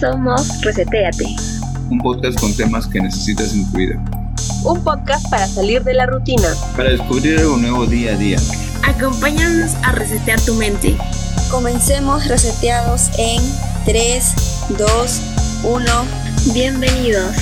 Somos Reseteate. Un podcast con temas que necesitas en tu vida. Un podcast para salir de la rutina. Para descubrir algo nuevo día a día. Acompáñanos a resetear tu mente. Comencemos reseteados en 3, 2, 1. Bienvenidos.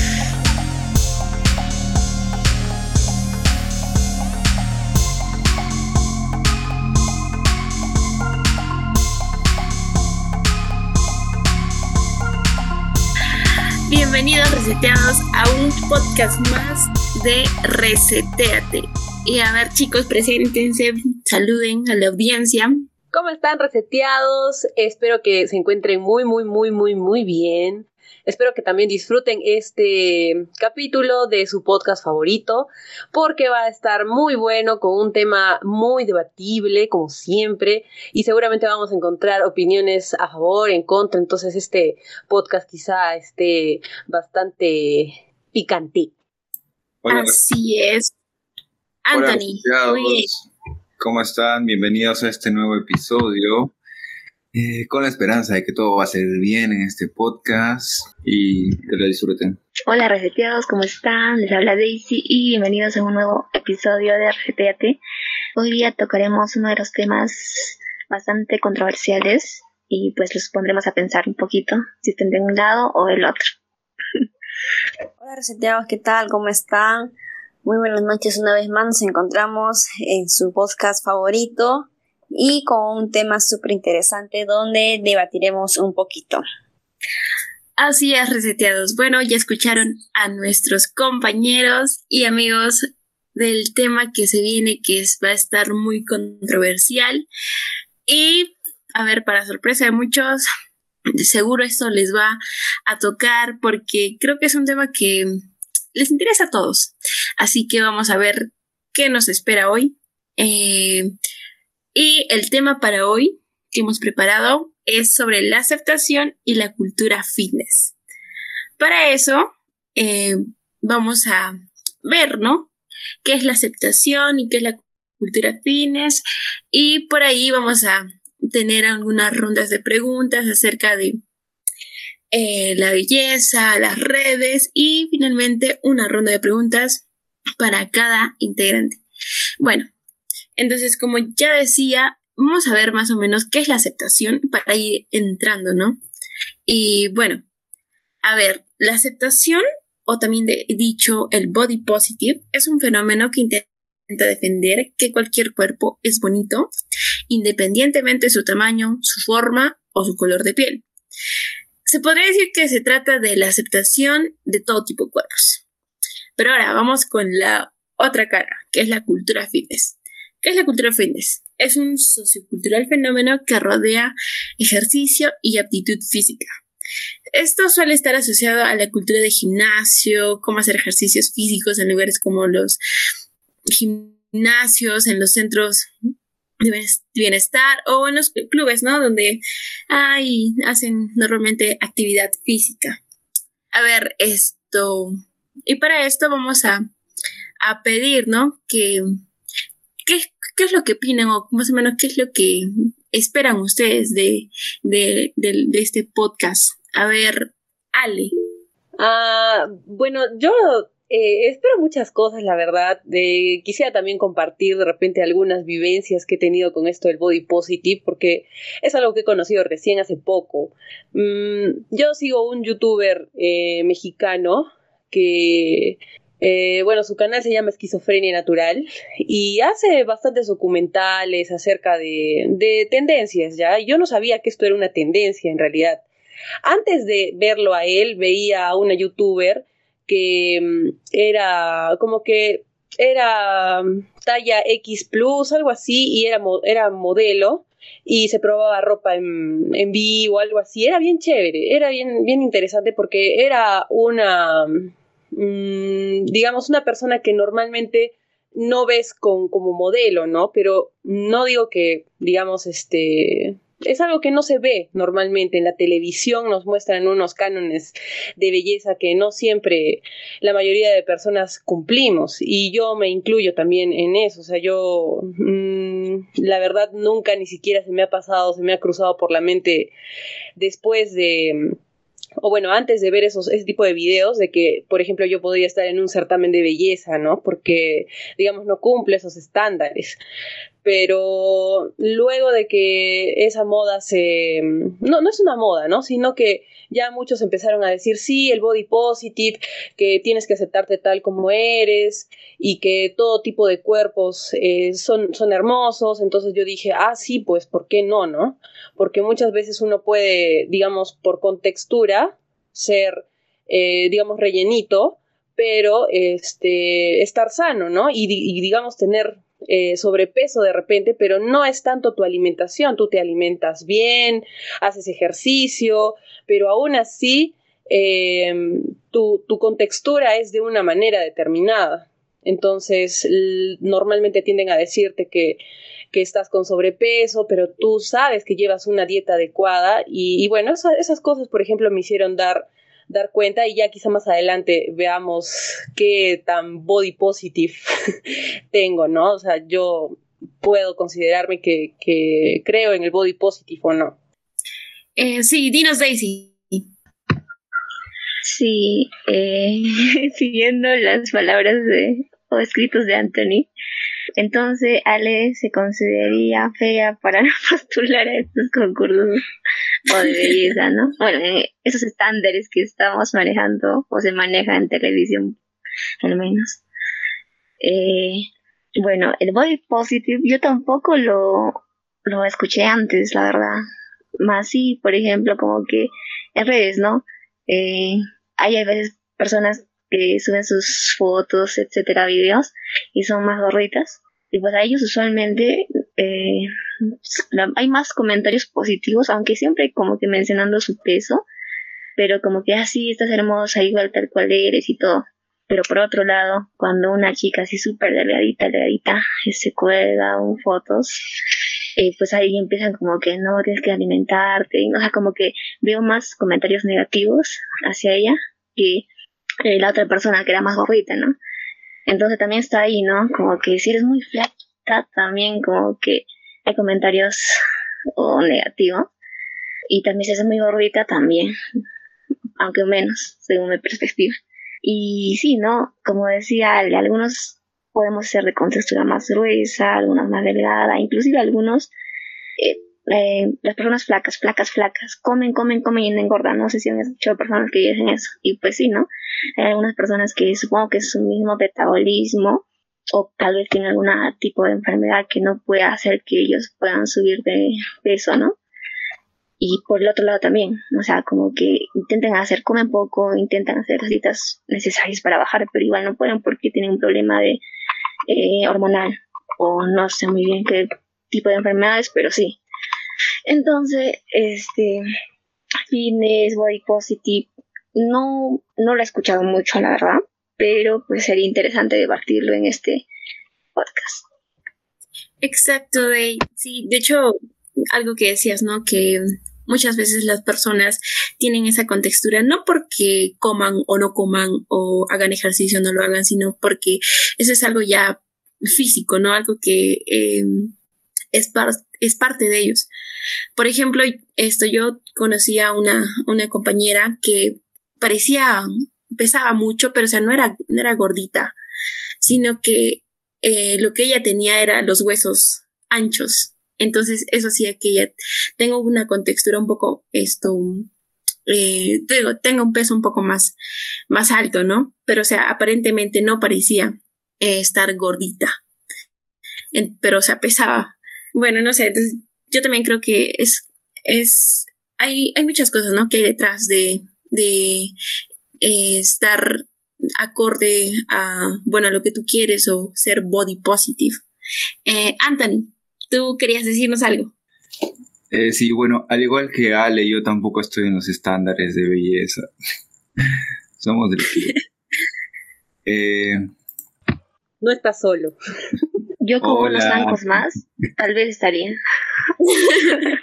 Bienvenidos reseteados a un podcast más de Reseteate. Y a ver chicos, preséntense, saluden a la audiencia. ¿Cómo están reseteados? Espero que se encuentren muy, muy, muy, muy, muy bien. Espero que también disfruten este capítulo de su podcast favorito, porque va a estar muy bueno con un tema muy debatible, como siempre, y seguramente vamos a encontrar opiniones a favor, en contra, entonces este podcast quizá esté bastante picante. Así es. Anthony. ¿Cómo están? Bienvenidos a este nuevo episodio. Eh, con la esperanza de que todo va a salir bien en este podcast y que lo disfruten. Hola reseteados, ¿cómo están? Les habla Daisy y bienvenidos a un nuevo episodio de Reseteate. Hoy día tocaremos uno de los temas bastante controversiales y pues los pondremos a pensar un poquito si estén de un lado o del otro. Hola reseteados, ¿qué tal? ¿Cómo están? Muy buenas noches una vez más, nos encontramos en su podcast favorito y con un tema súper interesante donde debatiremos un poquito. Así es, reseteados. Bueno, ya escucharon a nuestros compañeros y amigos del tema que se viene, que va a estar muy controversial. Y, a ver, para sorpresa de muchos, seguro esto les va a tocar porque creo que es un tema que les interesa a todos. Así que vamos a ver qué nos espera hoy. Eh, y el tema para hoy que hemos preparado es sobre la aceptación y la cultura fitness. Para eso, eh, vamos a ver, ¿no? ¿Qué es la aceptación y qué es la cultura fitness? Y por ahí vamos a tener algunas rondas de preguntas acerca de eh, la belleza, las redes y finalmente una ronda de preguntas para cada integrante. Bueno, entonces, como ya decía, vamos a ver más o menos qué es la aceptación para ir entrando, ¿no? Y bueno, a ver, la aceptación, o también dicho el body positive, es un fenómeno que intenta defender que cualquier cuerpo es bonito, independientemente de su tamaño, su forma o su color de piel. Se podría decir que se trata de la aceptación de todo tipo de cuerpos. Pero ahora vamos con la otra cara, que es la cultura fitness. ¿Qué es la cultura fitness? Es un sociocultural fenómeno que rodea ejercicio y aptitud física. Esto suele estar asociado a la cultura de gimnasio, cómo hacer ejercicios físicos en lugares como los gimnasios, en los centros de bienestar o en los clubes, ¿no? Donde hay, hacen normalmente actividad física. A ver, esto. Y para esto vamos a, a pedir, ¿no? Que ¿qué, es lo que opinan o más o menos qué es lo que esperan ustedes de, este podcast? A ver, Ale. Ah, bueno, yo eh, espero muchas cosas, la verdad. quisiera también compartir de repente algunas vivencias que he tenido con esto del body positive, porque es algo que he conocido recién hace poco. Mm, yo sigo un youtuber eh, mexicano que eh, bueno, su canal se llama Esquizofrenia Natural y hace bastantes documentales acerca de, tendencias, ¿ya? Yo no sabía que esto era una tendencia en realidad. Antes de verlo a él, veía a una youtuber que mm, era como que era mm, talla X plus, algo así, y era, era modelo y se probaba ropa en, en vivo, algo así. Era bien chévere, era bien, bien interesante porque era una Mm, digamos, una persona que normalmente no ves con, como modelo, ¿no? Pero no digo que, digamos, este, es algo que no se ve normalmente en la televisión, nos muestran unos cánones de belleza que no siempre la mayoría de personas cumplimos y yo me incluyo también en eso, o sea, yo mm, la verdad nunca ni siquiera se me ha pasado, se me ha cruzado por la mente después de o bueno, antes de ver esos, ese tipo de videos, de que, por ejemplo, yo podría estar en un certamen de belleza, ¿no? Porque, digamos, no cumple esos estándares. Pero luego de que esa moda se... No, no es una moda, ¿no? Sino que ya muchos empezaron a decir, sí, el body positive, que tienes que aceptarte tal como eres y que todo tipo de cuerpos eh, son, son hermosos. Entonces yo dije, ah, sí, pues, ¿por qué no, no? Porque muchas veces uno puede, digamos, por contextura, ser, eh, digamos, rellenito, pero este, estar sano, ¿no? Y digamos, tener eh, sobrepeso de repente, pero no es tanto tu alimentación, tú te alimentas bien, haces ejercicio, pero aún así em, tu, tu, contextura es de una manera determinada. Entonces, normalmente tienden a decirte que, que, estás con sobrepeso, pero tú sabes que llevas una dieta adecuada y, y bueno, esas cosas, por ejemplo, me hicieron dar dar cuenta y ya quizá más adelante veamos qué tan body positive tengo, ¿no? O sea, yo puedo considerarme que, creo en el body positive o no. Eh, sí, dinos Daisy. Sí, eh, siguiendo las palabras de, o escritos de Anthony, entonces Ale se consideraría fea para postular a estos concursos o de belleza, ¿no? Bueno, esos estándares que estamos manejando o se maneja en televisión, al menos. Eh, bueno, el body positive yo tampoco lo, lo escuché antes, la verdad. Más sí, por ejemplo, como que en redes, ¿no? Eh, hay a veces personas que suben sus fotos, etcétera, videos, y son más gorritas. Y pues a ellos usualmente eh, hay más comentarios positivos, aunque siempre como que mencionando su peso, pero como que así ah, estás hermosa, igual tal cual eres y todo. Pero por otro lado, cuando una chica así súper delgadita, delgadita, se cuelga un fotos, eh, pues ahí empiezan como que no, tienes que alimentarte, o sea, como que veo más comentarios negativos hacia ella que eh, la otra persona que era más gordita, ¿no? Entonces también está ahí, ¿no? Como que si eres muy flaca, también como que hay comentarios o negativos. Y también si eres muy gordita, también, aunque menos, según mi perspectiva. Y sí, ¿no? Como decía, algunos podemos ser de contextura más gruesa, algunos más delgada, inclusive algunos eh, eh, las personas flacas, flacas, flacas, comen, comen, comen y engordan. No sé si han escuchado personas que dicen eso. Y pues sí, ¿no? Hay algunas personas que supongo que es su mismo metabolismo o tal vez tienen algún tipo de enfermedad que no puede hacer que ellos puedan subir de peso, ¿no? Y por el otro lado también, o sea, como que intenten hacer, comen poco, intentan hacer las dietas necesarias para bajar, pero igual no pueden porque tienen un problema de eh, hormonal o no sé muy bien qué tipo de enfermedades, pero sí, entonces, este, fitness, body positive, no, no lo he escuchado mucho, la verdad, pero pues sería interesante debatirlo en este podcast. Exacto, de, sí, de hecho, algo que decías, ¿no? Que muchas veces las personas tienen esa contextura no porque coman o no coman o hagan ejercicio o no lo hagan, sino porque eso es algo ya físico, ¿no? Algo que eh, es, es parte de ellos. Por ejemplo, esto yo conocí a una, una compañera que parecía, pesaba mucho, pero o sea, no era, no era gordita, sino que eh, lo que ella tenía era los huesos anchos. Entonces, eso hacía que ella tenga una contextura un poco, esto, eh, tenga un peso un poco más, más alto, ¿no? Pero, o sea, aparentemente no parecía eh, estar gordita. pero, o sea, pesaba bueno, no sé, entonces yo también creo que es, es, hay, hay muchas cosas, ¿no? Que hay detrás de, de eh, estar acorde a, bueno, a lo que tú quieres o ser body positive. Eh, Anthony, tú querías decirnos algo. Eh, sí, bueno, al igual que Ale, yo tampoco estoy en los estándares de belleza. Somos del eh, no estás solo. Yo con unos bancos más, tal vez estaría.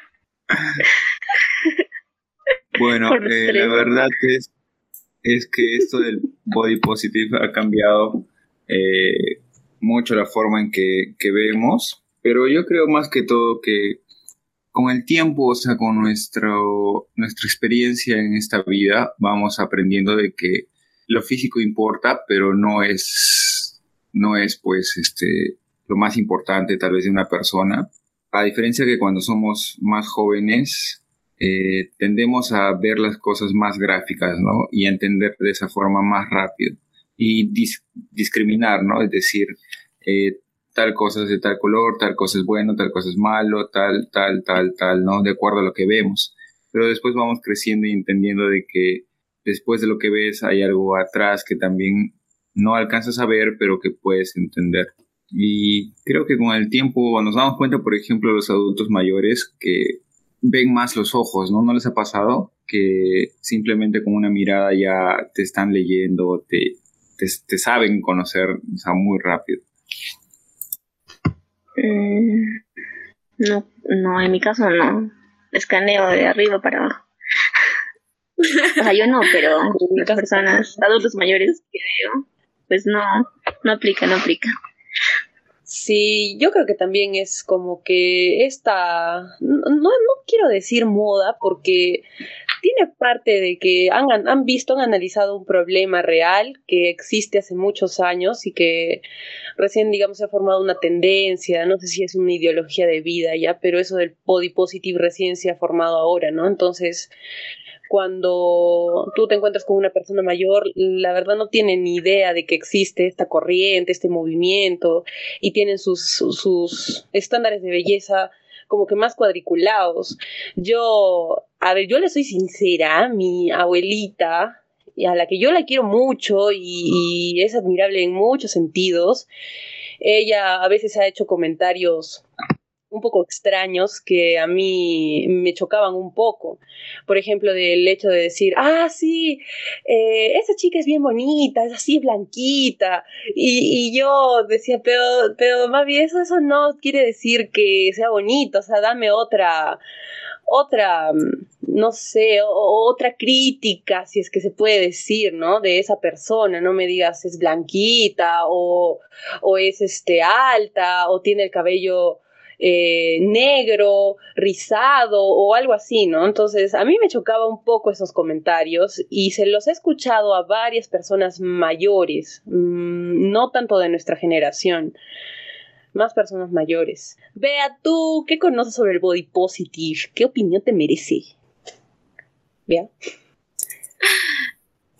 bueno, eh, la verdad es, es que esto del body positive ha cambiado eh, mucho la forma en que, vemos, pero yo creo más que todo que con el tiempo, o sea, con nuestro, nuestra experiencia en esta vida, vamos aprendiendo de que lo físico importa, pero no es, no es pues, este, lo más importante tal vez de una persona. A diferencia que cuando somos más jóvenes, eh, tendemos a ver las cosas más gráficas, ¿no? Y a entender de esa forma más rápido. Y discriminar, ¿no? Es decir, eh, tal cosa es de tal color, tal cosa es bueno, tal cosa es malo, tal, tal, tal, tal, ¿no? De acuerdo a lo que vemos. Pero después vamos creciendo y entendiendo de que después de lo que ves hay algo atrás que también no alcanzas a ver, pero que puedes entender. Y creo que con el tiempo nos damos cuenta, por ejemplo, los adultos mayores que ven más los ojos, ¿no? ¿No les ha pasado? Que simplemente con una mirada ya te están leyendo, te, te, saben conocer o sea, muy rápido. Mm, no, no, en mi caso no. Escaneo de arriba para abajo. o sea, yo no, pero las personas, adultos mayores que veo, pues no, no aplica, no aplica. Sí, yo creo que también es como que esta, no, no quiero decir moda, porque tiene parte de que han, han visto, han analizado un problema real que existe hace muchos años y que recién, digamos, se ha formado una tendencia, no sé si es una ideología de vida ya, pero eso del body positive recién se ha formado ahora, ¿no? Entonces, cuando tú te encuentras con una persona mayor, la verdad no tienen ni idea de que existe esta corriente, este movimiento, y tienen sus, sus estándares de belleza como que más cuadriculados. Yo, a ver, yo le soy sincera, mi abuelita, a la que yo la quiero mucho y, y es admirable en muchos sentidos, ella a veces ha hecho comentarios un poco extraños que a mí me chocaban un poco. Por ejemplo, del hecho de decir, ah, sí, eh, esa chica es bien bonita, es así blanquita. Y, y yo decía, pero, pero mami, eso, eso no quiere decir que sea bonita, o sea, dame otra, otra, no sé, otra crítica, si es que se puede decir, ¿no? De esa persona, no me digas es blanquita o, o es este alta o tiene el cabello eh, negro, rizado o algo así, ¿no? Entonces, a mí me chocaba un poco esos comentarios y se los he escuchado a varias personas mayores, mm, no tanto de nuestra generación, más personas mayores. Vea tú, ¿qué conoces sobre el body positive? ¿Qué opinión te merece? Vea.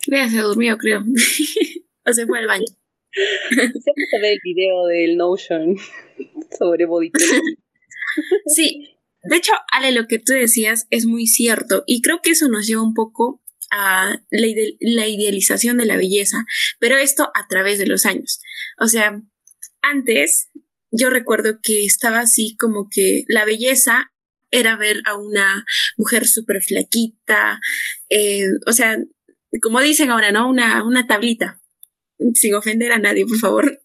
Vea, se durmió, creo. o se fue al baño. Se ve el video del Notion sobre body Sí, de hecho, Ale, lo que tú decías es muy cierto y creo que eso nos lleva un poco a la, la idealización de la belleza, pero esto a través de los años. O sea, antes yo recuerdo que estaba así como que la belleza era ver a una mujer súper flaquita, eh, o sea, como dicen ahora, ¿no? Una, una tablita, sin ofender a nadie, por favor.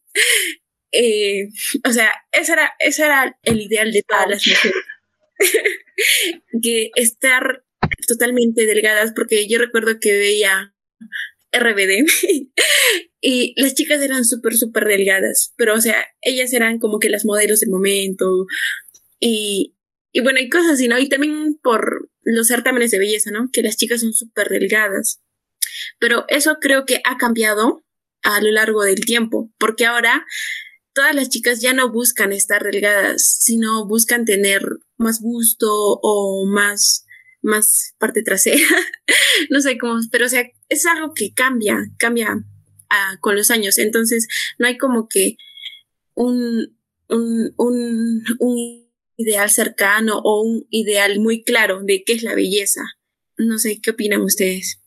Eh, o sea, ese era, era el ideal de todas las mujeres. que estar totalmente delgadas, porque yo recuerdo que veía RBD y las chicas eran súper, súper delgadas, pero o sea, ellas eran como que las modelos del momento y, y bueno, hay cosas así, ¿no? Y también por los certámenes de belleza, ¿no? Que las chicas son súper delgadas. Pero eso creo que ha cambiado a lo largo del tiempo, porque ahora todas las chicas ya no buscan estar delgadas, sino buscan tener más gusto o más, más parte trasera. no sé cómo, pero o sea, es algo que cambia, cambia ah, con los años. Entonces, no hay como que un, un, un, un ideal cercano o un ideal muy claro de qué es la belleza. No sé, ¿qué opinan ustedes?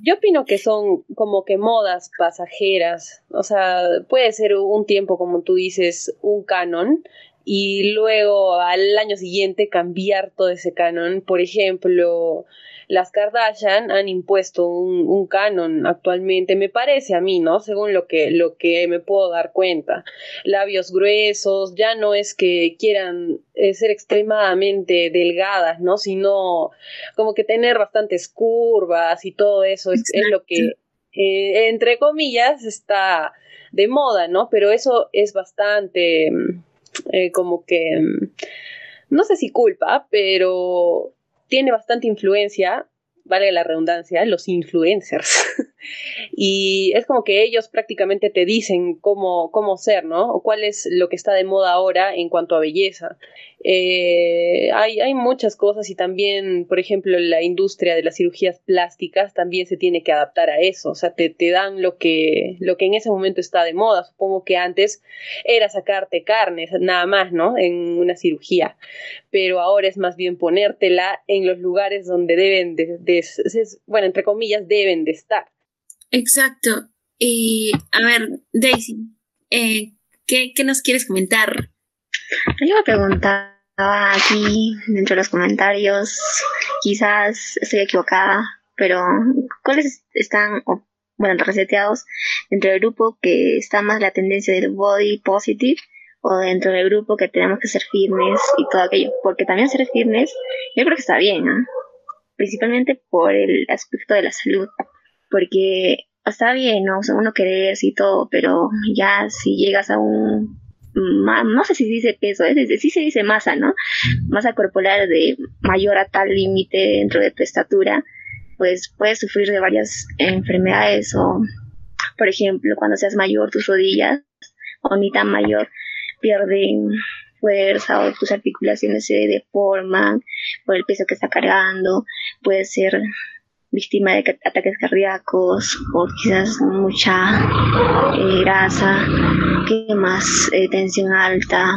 Yo opino que son como que modas pasajeras, o sea, puede ser un tiempo, como tú dices, un canon y luego al año siguiente cambiar todo ese canon. Por ejemplo, las Kardashian han impuesto un, canon actualmente, me parece a mí, ¿no? Según lo que, lo que me puedo dar cuenta. Labios gruesos, ya no es que quieran eh, ser extremadamente delgadas, ¿no? Sino como que tener bastantes curvas y todo eso es, lo que, eh, entre comillas, está de moda, ¿no? Pero eso es bastante eh, como que mm, no sé si culpa, pero tiene bastante influencia vale la redundancia, los influencers. y es como que ellos prácticamente te dicen cómo, cómo ser, ¿no? O cuál es lo que está de moda ahora en cuanto a belleza. Eh, hay, hay muchas cosas y también, por ejemplo, la industria de las cirugías plásticas también se tiene que adaptar a eso. O sea, te, te dan lo que, lo que en ese momento está de moda. Supongo que antes era sacarte carnes, nada más, ¿no? En una cirugía. Pero ahora es más bien ponértela en los lugares donde deben de, bueno, entre comillas, deben de estar. Exacto. Y a ver, Daisy, eh, ¿qué, ¿qué nos quieres comentar yo me preguntaba aquí dentro de los comentarios, quizás estoy equivocada, pero ¿cuáles están, bueno, reseteados dentro del grupo que está más la tendencia del body positive o dentro del grupo que tenemos que ser fitness y todo aquello? Porque también ser fitness yo creo que está bien, ¿no? principalmente por el aspecto de la salud, porque está bien, ¿no? uno quererse y todo, pero ya si llegas a un no sé si dice peso, es decir, sí se dice masa, ¿no? Masa corporal de mayor a tal límite dentro de tu estatura, pues puedes sufrir de varias enfermedades o, por ejemplo, cuando seas mayor, tus rodillas o ni tan mayor pierden fuerza o tus articulaciones se deforman por el peso que está cargando, puede ser víctima de ataques cardíacos o quizás mucha eh, grasa, ¿qué más? Eh, tensión alta,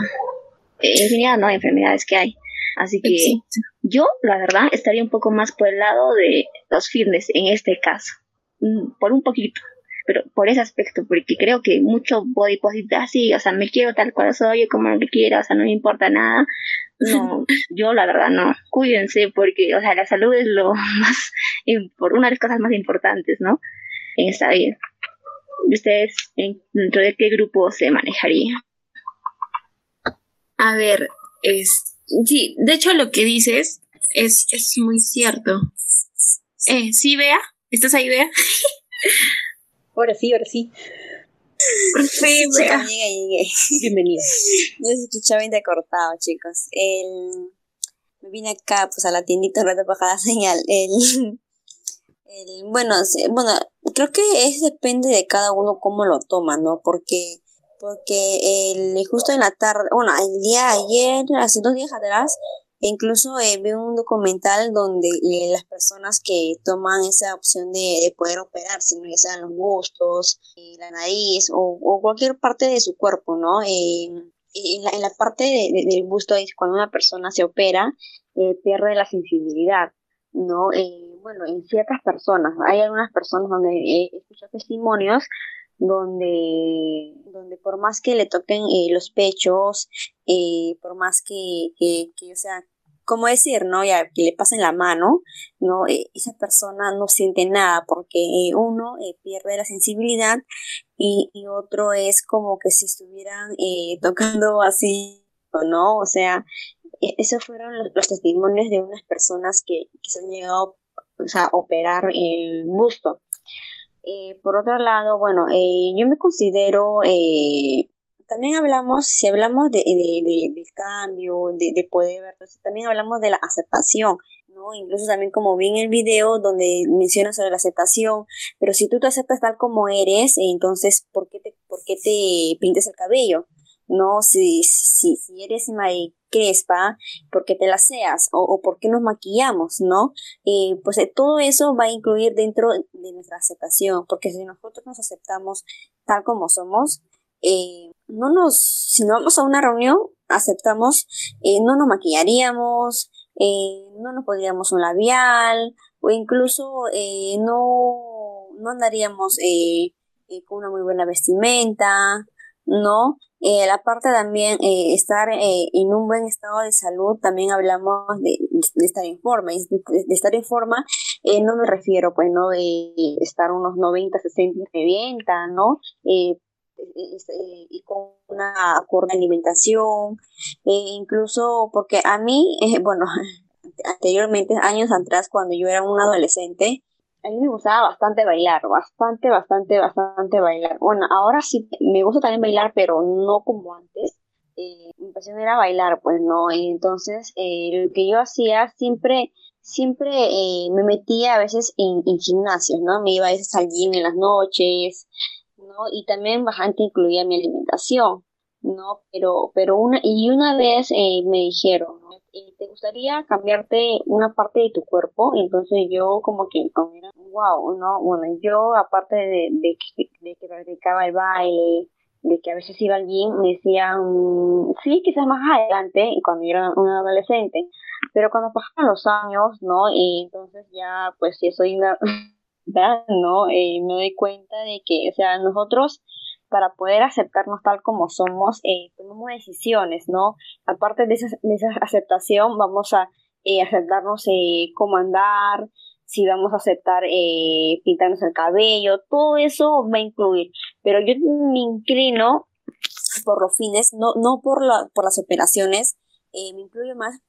eh, infinidad ¿no? enfermedades que hay. Así que yo, la verdad, estaría un poco más por el lado de los fitness en este caso, mm, por un poquito pero por ese aspecto, porque creo que mucho body positive, así, o sea, me quiero tal cual soy, como lo que quiera, o sea, no me importa nada. No, yo la verdad no. Cuídense porque, o sea, la salud es lo más, por una de las cosas más importantes, ¿no? En esta vida. ¿Ustedes dentro de qué grupo se manejaría? A ver, es, sí, de hecho lo que dices es, es muy cierto. Eh, sí, Bea, ¿estás ahí, Bea? Ahora sí, ahora sí. Sí, llegué, llegué. Bienvenido. No se escuchaba bien cortado, chicos. El... Me vine acá, pues, a la tiendita un rato para la señal. El... El... Bueno, bueno, creo que es depende de cada uno cómo lo toma, ¿no? Porque porque el, justo en la tarde, bueno, el día ayer, hace dos días atrás, incluso eh, veo un documental donde eh, las personas que toman esa opción de, poder operarse, ¿no? ya sean los gustos, eh, la nariz o, cualquier parte de su cuerpo, ¿no? en, la, parte del busto es cuando una persona se opera, pierde la sensibilidad, ¿no? bueno, en ciertas personas, hay algunas personas donde he escuchado testimonios donde, donde por más que le toquen los pechos, por más que, que, que, o sea, ¿cómo decir, no? Ya que le pasen la mano, ¿no? Eh, esa persona no siente nada porque eh, uno eh, pierde la sensibilidad y, otro es como que si estuvieran tocando así, ¿no? O sea, e, esos fueron los, testimonios de unas personas que, se han llegado a operar el busto. Por otro lado, bueno, yo me considero también hablamos, si hablamos de, de, cambio, de, poder, entonces también hablamos de la aceptación, ¿no? Incluso también como vi en el video donde menciona sobre la aceptación, pero si tú te aceptas tal como eres, entonces, ¿por qué te, por qué te pintes el cabello? ¿No? Si, si, si eres crespa, ¿por qué te la seas? O, o por qué nos maquillamos, ¿no? Pues eh, todo eso va a incluir dentro de nuestra aceptación, porque si nosotros nos aceptamos tal como somos, eh, no nos, si no vamos a una reunión, aceptamos, eh, no nos maquillaríamos, eh, no nos pondríamos un labial, o incluso no, no andaríamos con una muy buena vestimenta, ¿no? Eh, la parte también, eh, estar eh, en un buen estado de salud, también hablamos de, estar en forma. Y de, de, estar en forma, no me refiero, pues, ¿no? De estar unos 90, 60 y revienta, ¿no? Y con una acorde alimentación, incluso porque a mí, bueno, anteriormente, años atrás, cuando yo era un adolescente, a mí me gustaba bastante bailar, bastante, bastante, bastante bailar. Bueno, ahora sí me gusta también bailar, pero no como antes. eh, mi pasión era bailar, pues, ¿no? Entonces, eh, lo que yo hacía siempre, siempre eh, me metía a veces en, en gimnasios, ¿no? Me iba a veces al gym en las noches, ¿no? Y también bastante incluía mi alimentación, ¿no? Pero, pero una, y una vez eh, me dijeron. Eh, ¿te gustaría cambiarte una parte de tu cuerpo? Entonces yo como que, como era, wow, ¿no? Bueno, yo aparte de, de, de que practicaba el baile, de que a veces iba al gym, me decían, sí, quizás más adelante, cuando yo era una adolescente, pero cuando pasaban los años, ¿no? Y entonces ya, pues, si soy una, ¿no? Eh, me doy cuenta de que, o sea, nosotros, para poder aceptarnos tal como somos, eh, tomamos decisiones, ¿no? Aparte de esa, de esa aceptación, vamos a eh, aceptarnos eh, cómo andar, si vamos a aceptar eh, pintarnos el cabello, todo eso va a incluir. Pero yo me inclino por los fines, no, no por, la, por las operaciones, eh, me incluyo más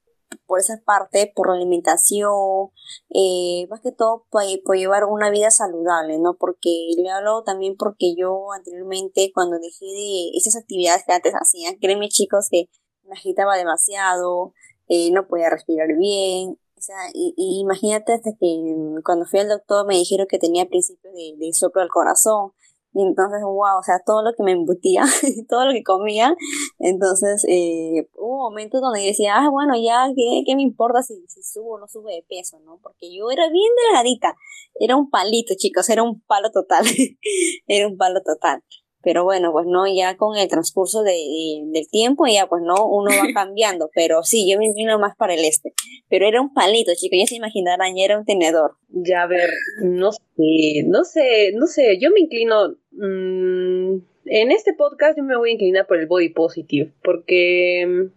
por esa parte, por la alimentación, eh, más que todo por, por, llevar una vida saludable, ¿no? Porque le hablo también porque yo anteriormente, cuando dejé de esas actividades que antes hacía, créeme chicos que me agitaba demasiado, eh, no podía respirar bien, o sea, y, imagínate hasta que cuando fui al doctor me dijeron que tenía principios de, de soplo del corazón. Y entonces, wow, o sea, todo lo que me embutía, todo lo que comía. Entonces, eh, hubo momentos donde yo decía, ah, bueno, ya, ¿qué, qué me importa si, si subo o no subo de peso, no? Porque yo era bien delgadita. Era un palito, chicos, era un palo total. era un palo total. Pero bueno, pues no, ya con el transcurso de, de, del tiempo, ya pues no, uno va cambiando. Pero sí, yo me inclino más para el este. Pero era un palito, chicos, ya se imaginarán, ya era un tenedor. Ya, a ver, no sé, no sé, no sé, yo me inclino. Mmm, en este podcast yo me voy a inclinar por el body positive, porque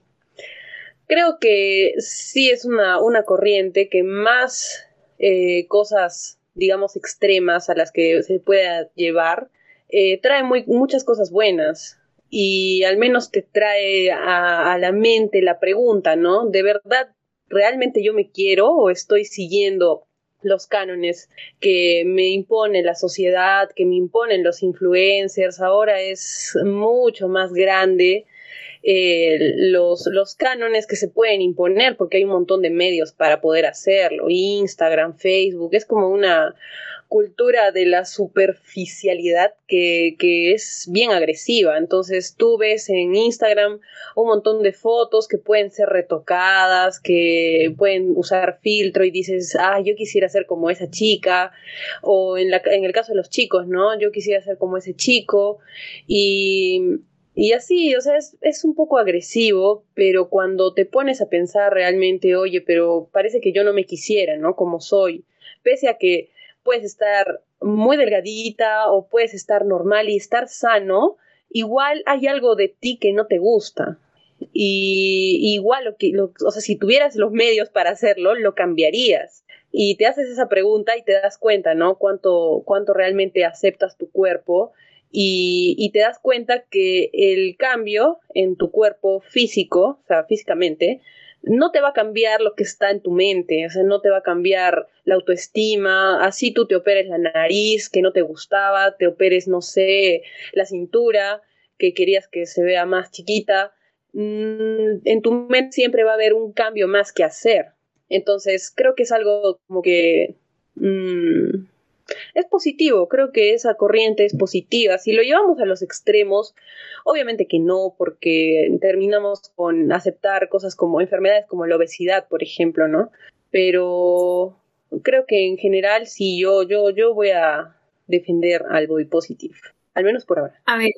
creo que sí es una, una corriente que más eh, cosas, digamos, extremas a las que se pueda llevar eh, trae muy, muchas cosas buenas y al menos te trae a, la mente la pregunta, ¿no? ¿De verdad realmente yo me quiero o estoy siguiendo los cánones que me impone la sociedad, que me imponen los influencers? Ahora es mucho más grande. Eh, los, los cánones que se pueden imponer porque hay un montón de medios para poder hacerlo, Instagram, Facebook, es como una, cultura de la superficialidad que, que, es bien agresiva. Entonces tú ves en Instagram un montón de fotos que pueden ser retocadas, que pueden usar filtro y dices, ah, yo quisiera ser como esa chica. O en, la, en el caso de los chicos, ¿no? Yo quisiera ser como ese chico. Y y así, o sea, es, es, un poco agresivo, pero cuando te pones a pensar realmente, oye, pero parece que yo no me quisiera, ¿no? Como soy, pese a que puedes estar muy delgadita o puedes estar normal y estar sano, igual hay algo de ti que no te gusta. Y, igual, lo que, o sea, si tuvieras los medios para hacerlo, lo cambiarías. Y te haces esa pregunta y te das cuenta, ¿no? Cuánto, cuánto realmente aceptas tu cuerpo y, y, te das cuenta que el cambio en tu cuerpo físico, o sea, físicamente, no te va a cambiar lo que está en tu mente, o sea, no te va a cambiar la autoestima, así tú te operes la nariz que no te gustaba, te operes, no sé, la cintura que querías que se vea más chiquita, mm, en tu mente siempre va a haber un cambio más que hacer. Entonces, creo que es algo como que... Mmm, es positivo, creo que esa corriente es positiva. Si lo llevamos a los extremos, obviamente que no, porque terminamos con aceptar cosas como enfermedades como la obesidad, por ejemplo, ¿no? Pero creo que en general sí, yo, yo, yo voy a defender al body positive, al menos por ahora. A ver,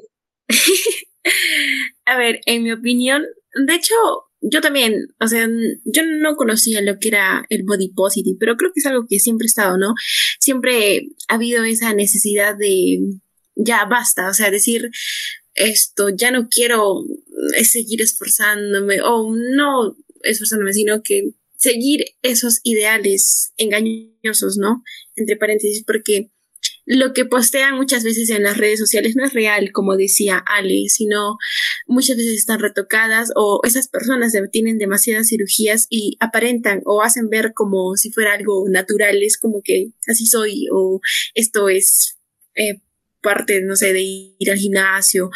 a ver, en mi opinión, de hecho, yo también, o sea, yo no conocía lo que era el body positive, pero creo que es algo que siempre ha estado, ¿no? Siempre ha habido esa necesidad de ya basta, o sea, decir esto, ya no quiero seguir esforzándome o no esforzándome, sino que seguir esos ideales engañosos, ¿no? Entre paréntesis, porque lo que postean muchas veces en las redes sociales no es real, como decía Ale, sino muchas veces están retocadas o esas personas tienen demasiadas cirugías y aparentan o hacen ver como si fuera algo natural, es como que así soy o esto es eh, parte, no sé, de ir al gimnasio,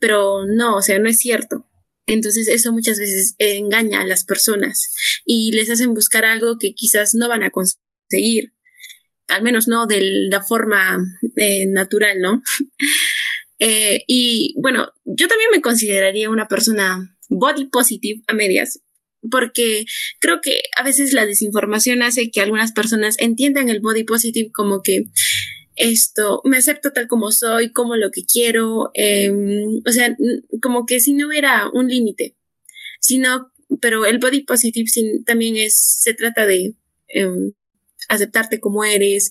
pero no, o sea, no es cierto. Entonces eso muchas veces engaña a las personas y les hacen buscar algo que quizás no van a conseguir, al menos no de la forma eh, natural, ¿no? Eh, y bueno, yo también me consideraría una persona body positive a medias, porque creo que a veces la desinformación hace que algunas personas entiendan el body positive como que esto, me acepto tal como soy, como lo que quiero, em, o sea, como que si no hubiera un límite, sino, pero el body positive también es, se trata de em, aceptarte como eres,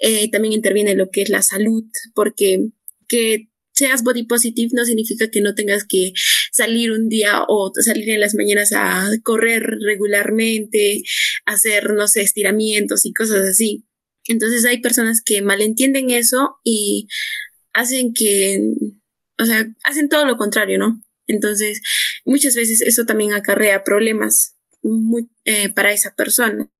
eh, también interviene lo que es la salud, porque que seas body positive no significa que no tengas que salir un día o salir en las mañanas a correr regularmente, hacer, no sé, estiramientos y cosas así. Entonces hay personas que malentienden eso y hacen que, o sea, hacen todo lo contrario, ¿no? Entonces, muchas veces eso también acarrea problemas muy, eh, para esa persona.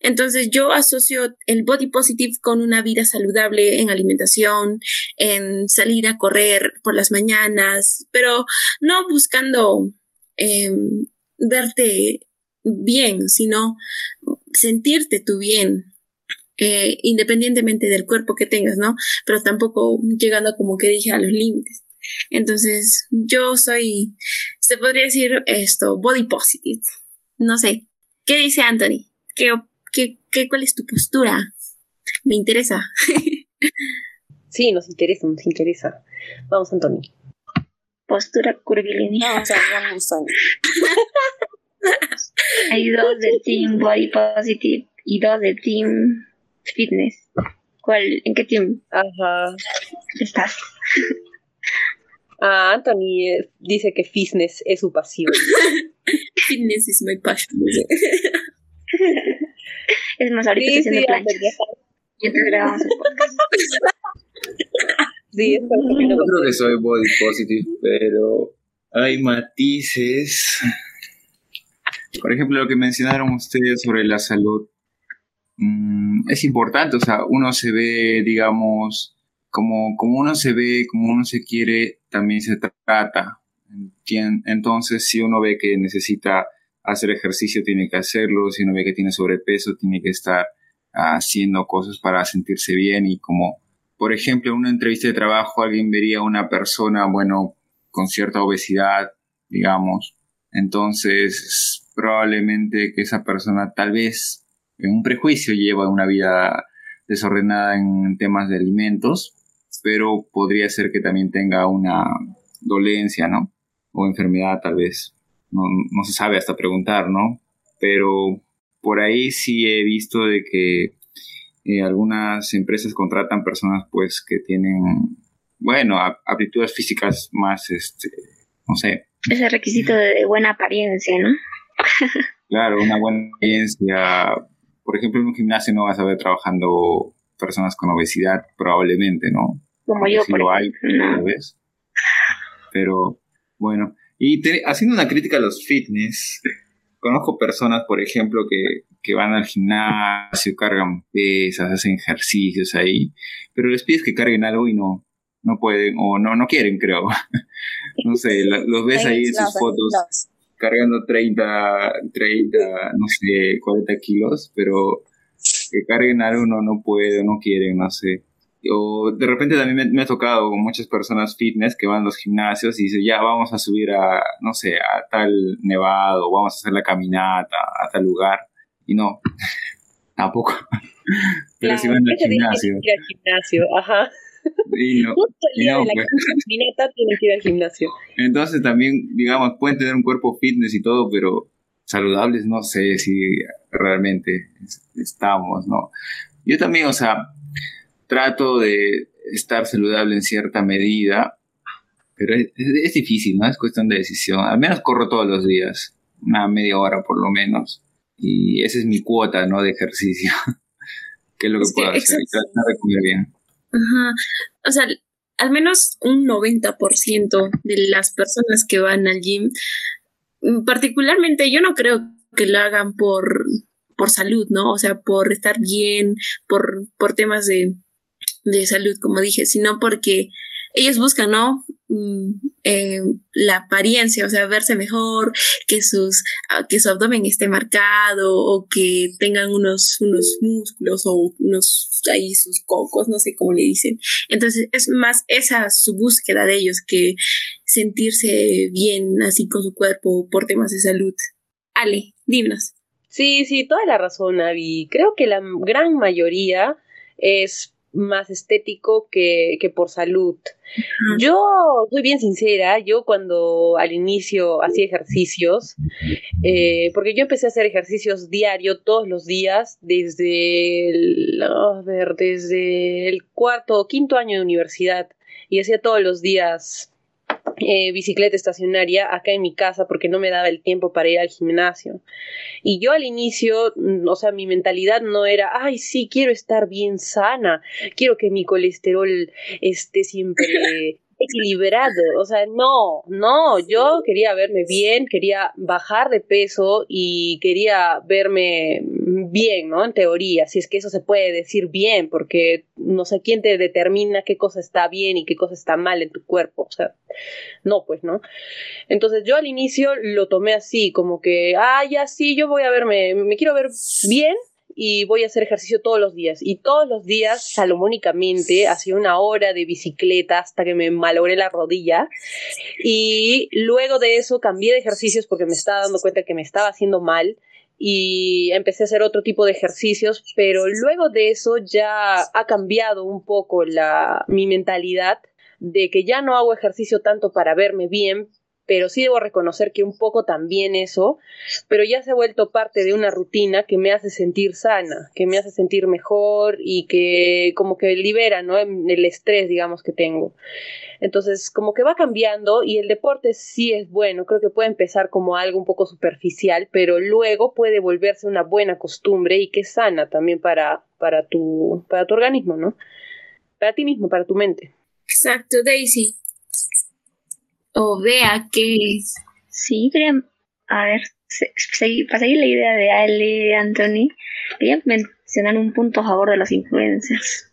Entonces yo asocio el body positive con una vida saludable en alimentación, en salir a correr por las mañanas, pero no buscando em, verte bien, sino sentirte tú bien, eh, independientemente del cuerpo que tengas, ¿no? Pero tampoco llegando como que dije a los límites. Entonces, yo soy, se podría decir esto, body positive. No sé. ¿Qué dice Anthony? ¿Qué, qué, qué, ¿Cuál es tu postura? Me interesa. sí, nos interesa, nos interesa. Vamos, Anthony. Postura curvilínea. Vamos a vamos Hay dos del team body positive y dos del team fitness. ¿Cuál, ¿En qué team Ajá. estás? Ah, Anthony eh, dice que fitness es su pasión. fitness is my passion. Es más, ahorita estoy haciendo planchas. Entonces grabamos el podcast. sí, Yo creo que soy body positive, pero hay matices. Por ejemplo, lo que mencionaron ustedes sobre la salud Mm, es importante, o sea, uno se ve, digamos, como, como uno se ve, como uno se quiere, también se trata. Entonces, si uno ve que necesita hacer ejercicio, tiene que hacerlo. Si uno ve que tiene sobrepeso, tiene que estar haciendo cosas para sentirse bien. Y como, por ejemplo, en una entrevista de trabajo, alguien vería a una persona, bueno, con cierta obesidad, digamos. Entonces, probablemente que esa persona tal vez un prejuicio, lleva una vida desordenada en temas de alimentos, pero podría ser que también tenga una dolencia, ¿no? O enfermedad tal vez. No, se sabe hasta preguntar, ¿no? Pero por ahí sí he visto de que eh, algunas empresas contratan personas pues que tienen, bueno, aptitudes físicas más, este, no sé. Ese requisito de buena apariencia, ¿no? claro, una buena apariencia, por ejemplo, en un gimnasio no vas a ver trabajando personas con obesidad, probablemente, ¿no? Como yo, por lo hay, Pero bueno, y haciendo una crítica a los fitness, conozco personas, por ejemplo, que, que, van al gimnasio, cargan pesas, hacen ejercicios ahí, pero les pides que carguen algo y no, no pueden, o no, no quieren, creo. no sé, los ves ahí en sus fotos cargando 30, 30, no sé, 40 kilos, pero que carguen algo no, no puede, no quieren, no sé. O de repente también me, ha tocado con muchas personas fitness que van a los gimnasios y dicen, ya vamos a subir a, no sé, a tal nevado, vamos a hacer la caminata a tal lugar. Y no, tampoco. Pero si van al gimnasio. al gimnasio, ajá. Y no, Justo el día de la pues. tienen que ir al gimnasio. Entonces también, digamos, pueden tener un cuerpo fitness y todo, pero saludables no sé si realmente estamos, ¿no? Yo también, o sea, trato de estar saludable en cierta medida, pero es, es, difícil, ¿no? Es cuestión de decisión. Al menos corro todos los días, una media hora por lo menos. Y esa es mi cuota, ¿no? De ejercicio. ¿Qué es lo que puedo hacer? tratar de comer bien. Ajá. O sea, al menos un 90% de las personas que van al gym, mm, particularmente yo no creo que lo hagan por, por salud, ¿no? O sea, por estar bien, por, por temas de, de salud, como dije, sino porque ellos buscan, ¿no? Mm, eh, la apariencia, o sea, verse mejor, que sus ah, que su abdomen esté marcado o que tengan unos unos músculos o unos ahí sus cocos, no sé cómo le dicen. Entonces, es más esa su búsqueda de ellos que sentirse bien así con su cuerpo por temas de salud. Ale, dinos. Sí, sí, toda la razón, Avi. Creo que la gran mayoría es más estético que, que por salud. Yo soy bien sincera, yo cuando al inicio hacía ejercicios, eh, porque yo empecé a hacer ejercicios diario todos los días desde el, a ver, desde el cuarto o quinto año de universidad y hacía todos los días eh, bicicleta estacionaria acá en mi casa porque no me daba el tiempo para ir al gimnasio. Y yo al inicio, mm, o sea, mi mentalidad no era, ay, sí, quiero estar bien sana, quiero que mi colesterol esté siempre equilibrado. O sea, no, no, yo quería verme bien, quería bajar de peso y quería verme bien, ¿no? En teoría, si es que eso se puede decir bien, porque no sé quién te determina qué cosa está bien y qué cosa está mal en tu cuerpo. O sea, no, pues, ¿no? Entonces yo al inicio lo tomé así, como que, ah, ya sí, yo voy a verme, me quiero ver bien, y voy a hacer ejercicio todos los días. Y todos los días, salomónicamente, hacía una hora de bicicleta hasta que me malogré la rodilla. Y luego de eso cambié de ejercicios porque me estaba dando cuenta que me estaba haciendo mal y empecé a hacer otro tipo de ejercicios, pero luego de eso ya ha cambiado un poco la, mi mentalidad de que ya no hago ejercicio tanto para verme bien, pero sí debo reconocer que un poco también eso, pero ya se ha vuelto parte de una rutina que me hace sentir sana, que me hace sentir mejor y que como que libera, ¿no? El estrés, digamos, que tengo. Entonces, como que va cambiando y el deporte sí es bueno, creo que puede empezar como algo un poco superficial, pero luego puede volverse una buena costumbre y que es sana también para, para, tu, para tu organismo, ¿no? Para ti mismo, para tu mente. Exacto, Daisy o vea que... Sí, quería, a ver, para seguir la idea de Ale, Anthony, quería mencionar un punto a favor de los influencers.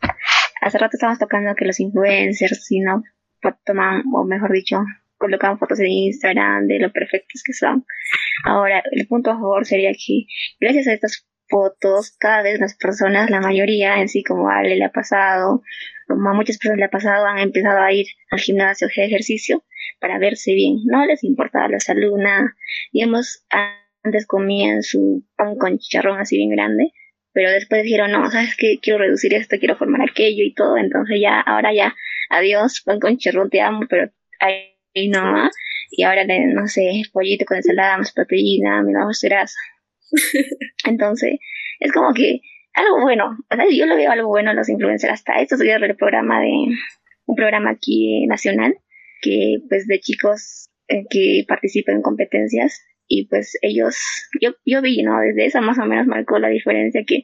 Hace rato estábamos tocando que los influencers, si no toman, o mejor dicho, colocan fotos en Instagram de lo perfectos que son. Ahora, el punto a favor sería que gracias a estas fotos, cada vez las personas, la mayoría en sí, como Ale le ha pasado, como a muchas personas le ha pasado, han empezado a ir al gimnasio, de ejercicio, para verse bien. No les importaba la salud, nada. Digamos, antes comían su pan con chicharrón así bien grande, pero después dijeron, no, ¿sabes qué? Quiero reducir esto, quiero formar aquello y todo. Entonces ya, ahora ya, adiós, pan con chicharrón, te amo, pero ahí no, Y ahora, no sé, pollito con ensalada, más proteína, menos grasa. Entonces, es como que algo bueno, o sea, yo lo veo algo bueno a los influencers hasta esto soy el programa de un programa aquí nacional que pues de chicos eh, que participan en competencias y pues ellos, yo, yo vi, ¿no? Desde esa más o menos marcó la diferencia que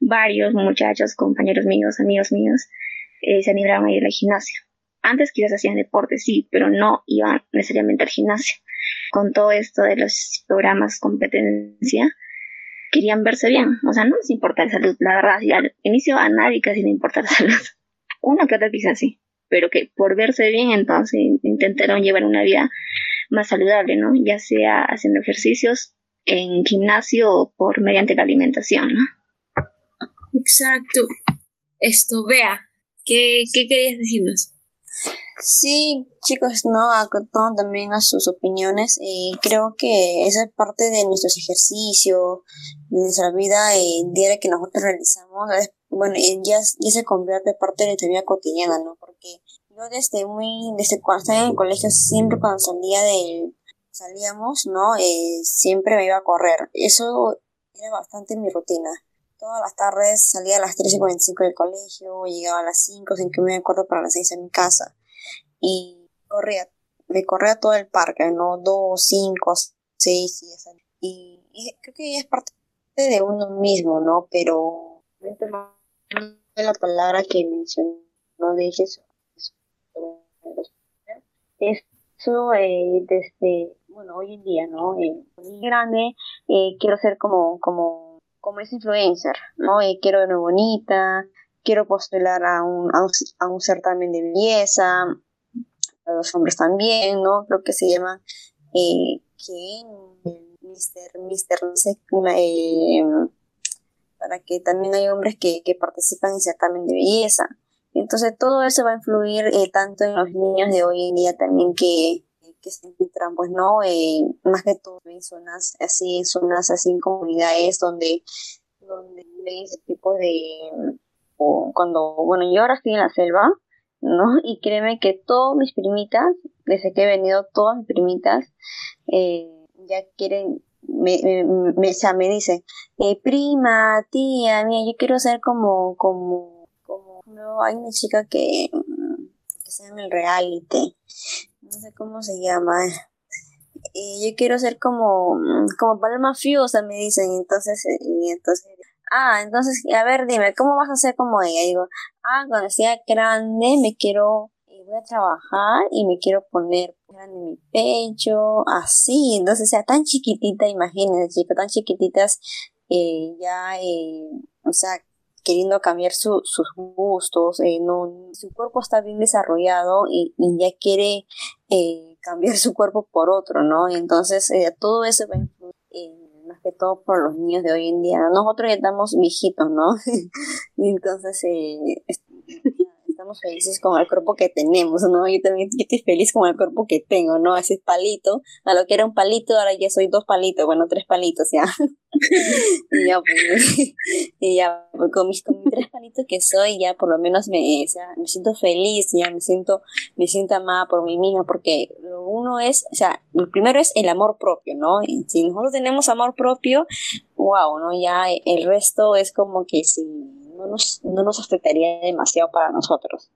varios muchachos, compañeros míos, amigos míos, eh, se animaron a ir al gimnasio. Antes quizás hacían deporte, sí, pero no iban necesariamente al gimnasio. Con todo esto de los programas competencia, querían verse bien. O sea, no les importa la salud, la verdad. Al inicio a nadie casi le importa la salud. Uno que otra quizás sí pero que por verse bien entonces intentaron llevar una vida más saludable, ¿no? Ya sea haciendo ejercicios en gimnasio o por mediante la alimentación, ¿no? Exacto. Esto, vea, ¿qué, qué querías decirnos? Sí, chicos, no, acotando también a sus opiniones. y creo que esa es parte de nuestros ejercicios, de nuestra vida eh, diaria que nosotros realizamos. bueno, ya, ya se convierte parte de nuestra vida cotidiana, ¿no? Porque yo desde muy, desde cuando estaba en el colegio, siempre cuando salía del, salíamos, ¿no? Eh, siempre me iba a correr. Eso era bastante mi rutina. Todas las tardes salía a las 3 y 45 del colegio, llegaba a las 5, sin que me acuerdo para las 6 en mi casa. Y corría, me corría todo el parque, ¿no? 2, 5, 6 y, creo que es parte de uno mismo, ¿no? Pero la palabra que mencionó de eso eso eh, desde, bueno, hoy en día, ¿no? Eh, muy grande, eh, quiero ser como, como, como ese influencer, ¿no? Eh, quiero verme bonita, quiero postular a un, a un, certamen de belleza, los hombres también, ¿no? Creo que se llama eh, que Mister, Mister, eh, para que también hay hombres que, que participan en certamen de belleza. Entonces todo eso va a influir eh, tanto en los niños de hoy en día también que, que se encuentran, pues, ¿no? Eh, más que todo en zonas así, en zonas así, en comunidades donde, donde hay ese tipo de... O cuando, bueno, yo ahora estoy en la selva, ¿no? Y créeme que todas mis primitas, desde que he venido, todas mis primitas, eh, ya quieren, me, me, me, me dicen, eh, prima, tía, mía, yo quiero ser como, como, no, hay una chica que, que está en el reality, no sé cómo se llama, eh, yo quiero ser como, como Palma Fiosa, me dicen, entonces, y entonces, ah, entonces, a ver, dime, ¿cómo vas a ser como ella? digo, ah, cuando sea grande me quiero, voy a trabajar y me quiero poner en mi pecho, así, entonces, sea, tan chiquitita, imagínense, chicos, tan chiquititas, eh, ya, eh, o sea, queriendo cambiar su, sus gustos, eh, no, su cuerpo está bien desarrollado y, ya quiere eh, cambiar su cuerpo por otro, ¿no? Entonces eh, todo eso va a influir más que todo por los niños de hoy en día. Nosotros ya estamos viejitos, ¿no? y entonces eh, estamos felices con el cuerpo que tenemos, ¿no? Yo también estoy feliz con el cuerpo que tengo, ¿no? Ese palito, a lo que era un palito, ahora ya soy dos palitos, bueno, tres palitos ya. y ya, pues, y ya pues, con, mis, con mis tres palitos que soy, ya por lo menos me, o sea, me siento feliz, ya me siento, me siento amada por mí misma, porque lo uno es, o sea, lo primero es el amor propio, ¿no? Y si nosotros tenemos amor propio, wow, ¿no? Ya el resto es como que si no nos, no nos afectaría demasiado para nosotros.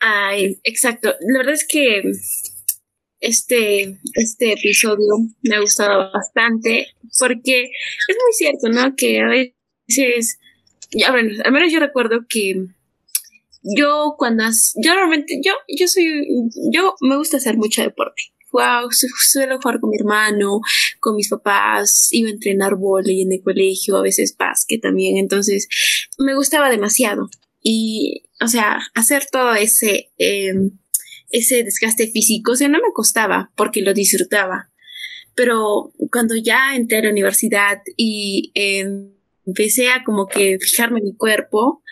Ay, exacto. La verdad es que este, este episodio me ha gustado bastante porque es muy cierto, ¿no? Que a veces, ya bueno, al menos yo recuerdo que yo cuando, yo realmente, yo, yo soy, yo me gusta hacer mucho deporte. Wow, suelo jugar con mi hermano, con mis papás, iba a entrenar volei en el colegio, a veces básquet también, entonces me gustaba demasiado. Y, o sea, hacer todo ese, eh, ese desgaste físico, o sea, no me costaba porque lo disfrutaba. Pero cuando ya entré a la universidad y eh, empecé a como que fijarme en mi cuerpo,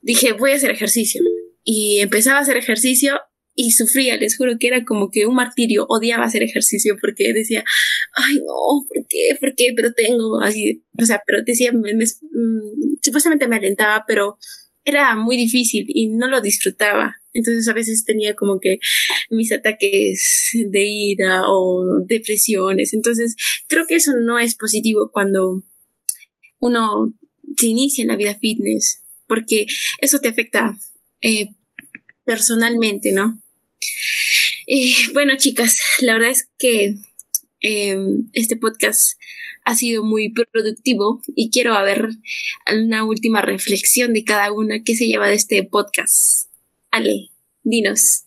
dije, voy a hacer ejercicio. Y empezaba a hacer ejercicio y sufría, les juro que era como que un martirio, odiaba hacer ejercicio porque decía, ay no, ¿por qué? ¿Por qué? Pero tengo así, o sea, pero decía, me, mm, supuestamente me alentaba, pero era muy difícil y no lo disfrutaba. Entonces a veces tenía como que mis ataques de ira o depresiones. Entonces creo que eso no es positivo cuando uno se inicia en la vida fitness, porque eso te afecta eh, personalmente, ¿no? Eh, bueno, chicas, la verdad es que eh, este podcast ha sido muy productivo y quiero ver una última reflexión de cada una que se lleva de este podcast. Ale, dinos.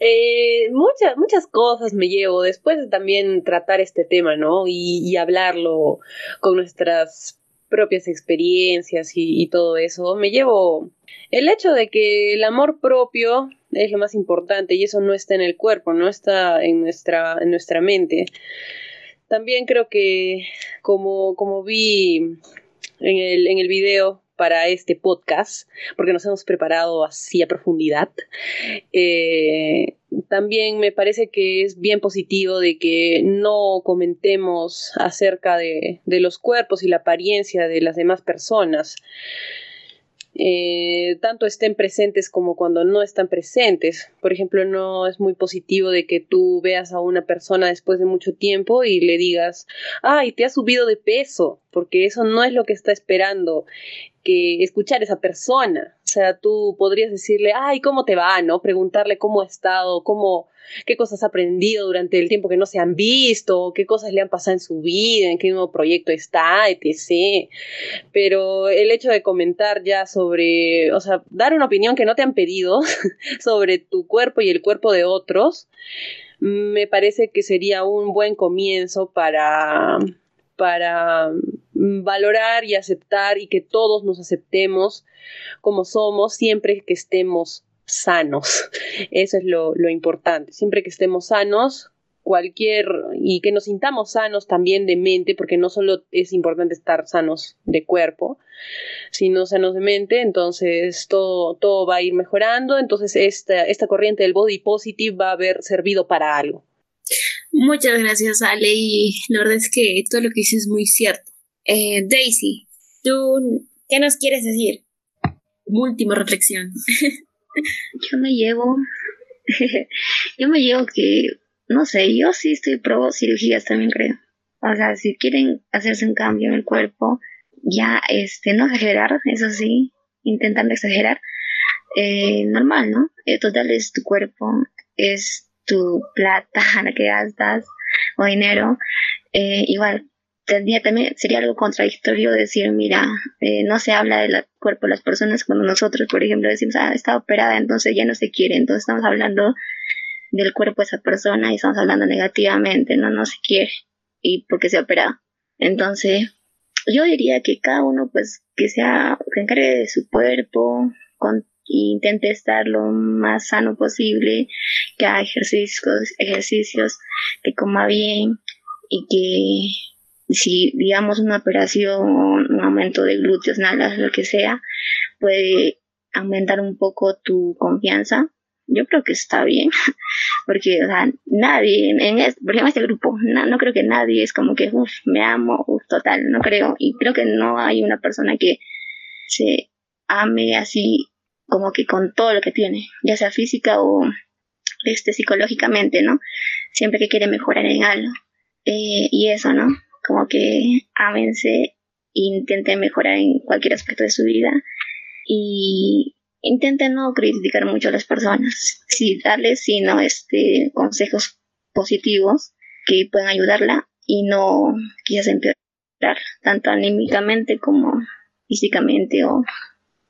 Eh, muchas, muchas cosas me llevo después de también tratar este tema, ¿no? Y, hablarlo con nuestras propias experiencias y, todo eso. Me llevo el hecho de que el amor propio es lo más importante y eso no está en el cuerpo, no está en nuestra, en nuestra mente. También creo que como, como vi en el, en el video para este podcast, porque nos hemos preparado así a profundidad. Eh, también me parece que es bien positivo de que no comentemos acerca de, de los cuerpos y la apariencia de las demás personas eh, tanto estén presentes como cuando no están presentes. Por ejemplo, no es muy positivo de que tú veas a una persona después de mucho tiempo y le digas, ay, te has subido de peso, porque eso no es lo que está esperando que escuchar esa persona. O sea, tú podrías decirle, ay, ¿cómo te va? ¿No? Preguntarle cómo ha estado, cómo, qué cosas ha aprendido durante el tiempo que no se han visto, qué cosas le han pasado en su vida, en qué nuevo proyecto está, etc. Pero el hecho de comentar ya sobre, o sea, dar una opinión que no te han pedido sobre tu cuerpo y el cuerpo de otros, me parece que sería un buen comienzo para para valorar y aceptar y que todos nos aceptemos como somos siempre que estemos sanos. Eso es lo, lo importante. Siempre que estemos sanos, cualquier y que nos sintamos sanos también de mente, porque no solo es importante estar sanos de cuerpo, sino sanos de mente, entonces todo, todo va a ir mejorando, entonces esta, esta corriente del body positive va a haber servido para algo. Muchas gracias, Ale, y la verdad es que todo lo que dices es muy cierto. Eh, Daisy, ¿tú qué nos quieres decir? Última reflexión. Yo me llevo, yo me llevo que no sé, yo sí estoy pro cirugías también creo. O sea, si quieren hacerse un cambio en el cuerpo, ya, este, no exagerar, eso sí, intentando exagerar, eh, normal, ¿no? Eh, total es tu cuerpo, es tu plata la que gastas o dinero. Eh, igual, tendría también sería algo contradictorio decir, mira, eh, no se habla del cuerpo de las personas cuando nosotros, por ejemplo, decimos, ah, está operada, entonces ya no se quiere, entonces estamos hablando del cuerpo de esa persona y estamos hablando negativamente, no, no se quiere y porque se ha operado. Entonces, yo diría que cada uno pues que sea, que encargue de su cuerpo, con, intente estar lo más sano posible, que haga ejercicios, ejercicios, que coma bien y que si digamos una operación, un aumento de glúteos, nada, lo que sea, puede aumentar un poco tu confianza. Yo creo que está bien, porque, o sea, nadie, en este, por este grupo, no, creo que nadie es como que, uff, me amo, uff, total, no creo, y creo que no hay una persona que se ame así, como que con todo lo que tiene, ya sea física o este, psicológicamente, ¿no? Siempre que quiere mejorar en algo. Eh, y eso, ¿no? Como que ámense intenten mejorar en cualquier aspecto de su vida. Y intenten no criticar mucho a las personas, sí darles sino este consejos positivos que puedan ayudarla y no quizás empeorar tanto anímicamente como físicamente o,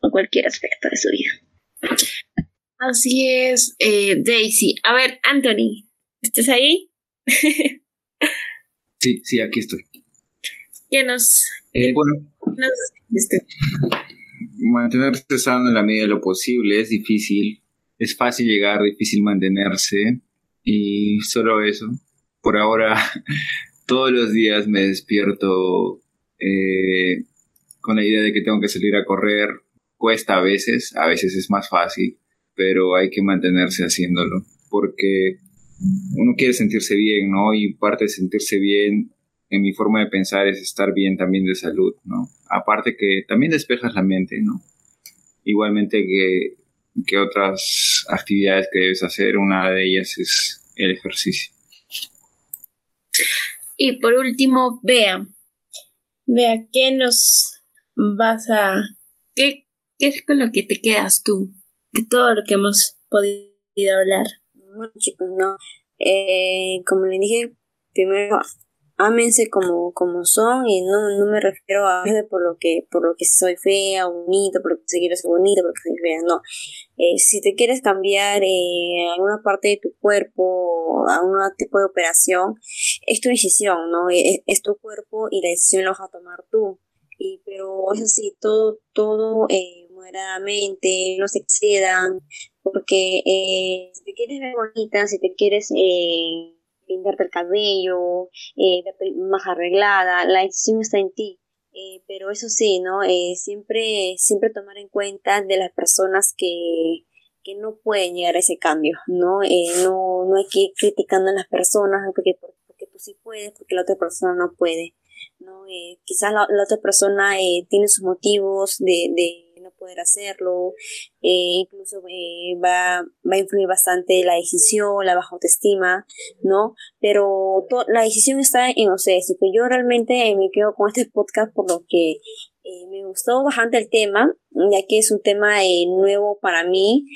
en cualquier aspecto de su vida. Así es, eh, Daisy. A ver, Anthony, ¿estás ahí? sí, sí, aquí estoy. ¿Qué nos... Eh, bueno, este, mantenerse sano en la medida de lo posible es difícil. Es fácil llegar, difícil mantenerse. Y solo eso. Por ahora, todos los días me despierto eh, con la idea de que tengo que salir a correr. Cuesta a veces, a veces es más fácil, pero hay que mantenerse haciéndolo. Porque uno quiere sentirse bien, ¿no? Y parte de sentirse bien en mi forma de pensar es estar bien también de salud, ¿no? Aparte que también despejas la mente, ¿no? Igualmente que, que otras actividades que debes hacer, una de ellas es el ejercicio. Y por último, vea, vea, ¿qué nos vas a... ¿Qué, qué es con lo que te quedas tú de todo lo que hemos podido hablar? Bueno, chicos, no. Eh, como le dije, primero ámense como, como son y no, no me refiero a por lo que por lo que soy fea o bonita, por lo que quiero ser bonita, porque soy fea, no. Eh, si te quieres cambiar eh, alguna parte de tu cuerpo, a un tipo de operación, es tu decisión, ¿no? Es, es, tu cuerpo y la decisión la vas a tomar tú. Y, pero eso sí, todo, todo eh, moderadamente, no se excedan, porque eh, si te quieres ver bonita, si te quieres eh, pintarte el cabello, eh, más arreglada, la decisión está en ti. Eh, pero eso sí, ¿no? Siempre, siempre tomar en cuenta de las personas que, que no pueden llegar a ese cambio, ¿no? No, no hay que ir criticando a las personas porque, porque tú sí puedes, porque la otra persona no puede, ¿no? Quizás la, otra persona tiene sus motivos de no poder hacerlo, eh, incluso eh, va, va a influir bastante la decisión, la baja autoestima, ¿no? Pero la decisión está en ustedes, y pues yo realmente me quedo con este podcast por lo que eh, me gustó bastante el tema, ya que es un tema nuevo para mí,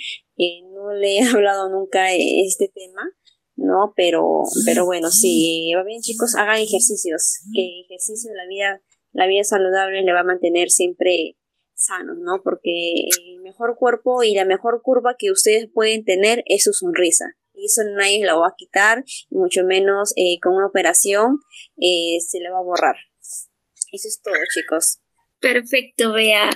no le he hablado nunca este tema, ¿no? Pero, pero bueno, si va bien chicos, hagan ejercicios, que ejercicio de la vida, la vida saludable le va a mantener siempre sanos, ¿no? Porque el mejor cuerpo y la mejor curva que ustedes pueden tener es su sonrisa. Y eso nadie lo va a quitar, mucho menos eh, con una operación eh, se le va a borrar. Eso es todo, chicos. Perfecto, vea.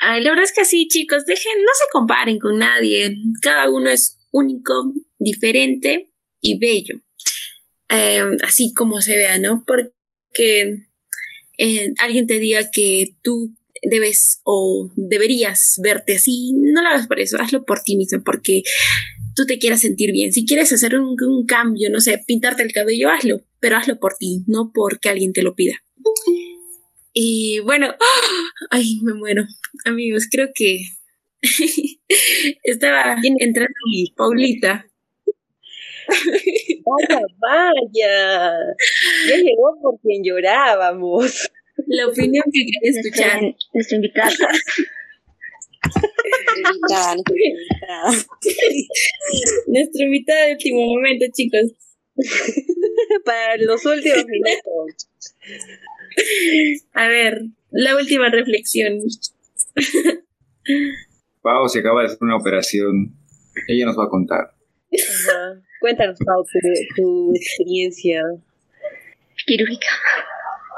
la verdad es que sí, chicos, dejen, no se comparen con nadie. Cada uno es único, diferente y bello. Em, así como se vea, ¿no? Porque eh, alguien te diga que tú debes o deberías verte así, no lo hagas por eso, hazlo por ti mismo, porque tú te quieras sentir bien. Si quieres hacer un, un cambio, no sé, pintarte el cabello, hazlo, pero hazlo por ti, no porque alguien te lo pida. Y bueno, ay, me muero. Amigos, creo que estaba entrando Paulita. Vaya, vaya. Ya llegó por quien llorábamos. La opinión que quería escuchar. Nuestra invitada. invitada, nuestra invitada. Nuestra invitada de último momento, chicos. Para los últimos minutos. A ver, la última reflexión. Pau se acaba de hacer una operación. Ella nos va a contar. Ajá. Cuéntanos, Pau, tu, tu experiencia. Quirúrgica.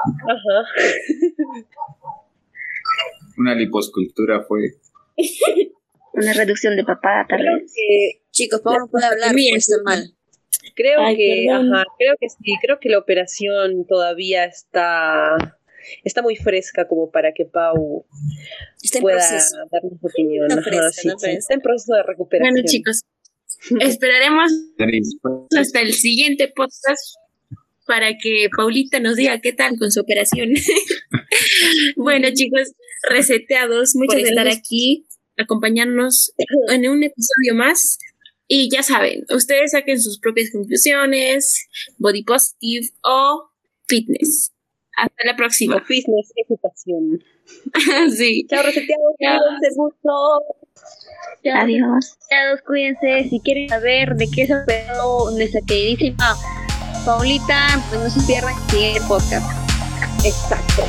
Ajá. Una liposcultura fue. Una reducción de papada, tal vez. que, Chicos, Pau no puede hablar, Bien. pues está mal. creo Ay, que, ajá, creo que sí, creo que la operación todavía está, está muy fresca como para que Pau Está en pueda proceso. darnos su opinión. No Ajá, fresca, sí, no sí, fresca. está en proceso de recuperación. Bueno, chicos, esperaremos Nariz. hasta el siguiente podcast para que Paulita nos diga qué tal con su operación. bueno, chicos, reseteados, muchas Por gracias estar estar aquí, acompañarnos en un episodio más. Y ya saben, ustedes saquen sus propias conclusiones, body positive o fitness. Hasta la próxima. O fitness, educación. sí. Chao, reseteados. Chao. Cuídense mucho. Adiós. Cuidados, cuídense. Si quieren saber de qué se ha operado nuestra queridísima Paulita, pues no se pierdan el podcast. Exacto.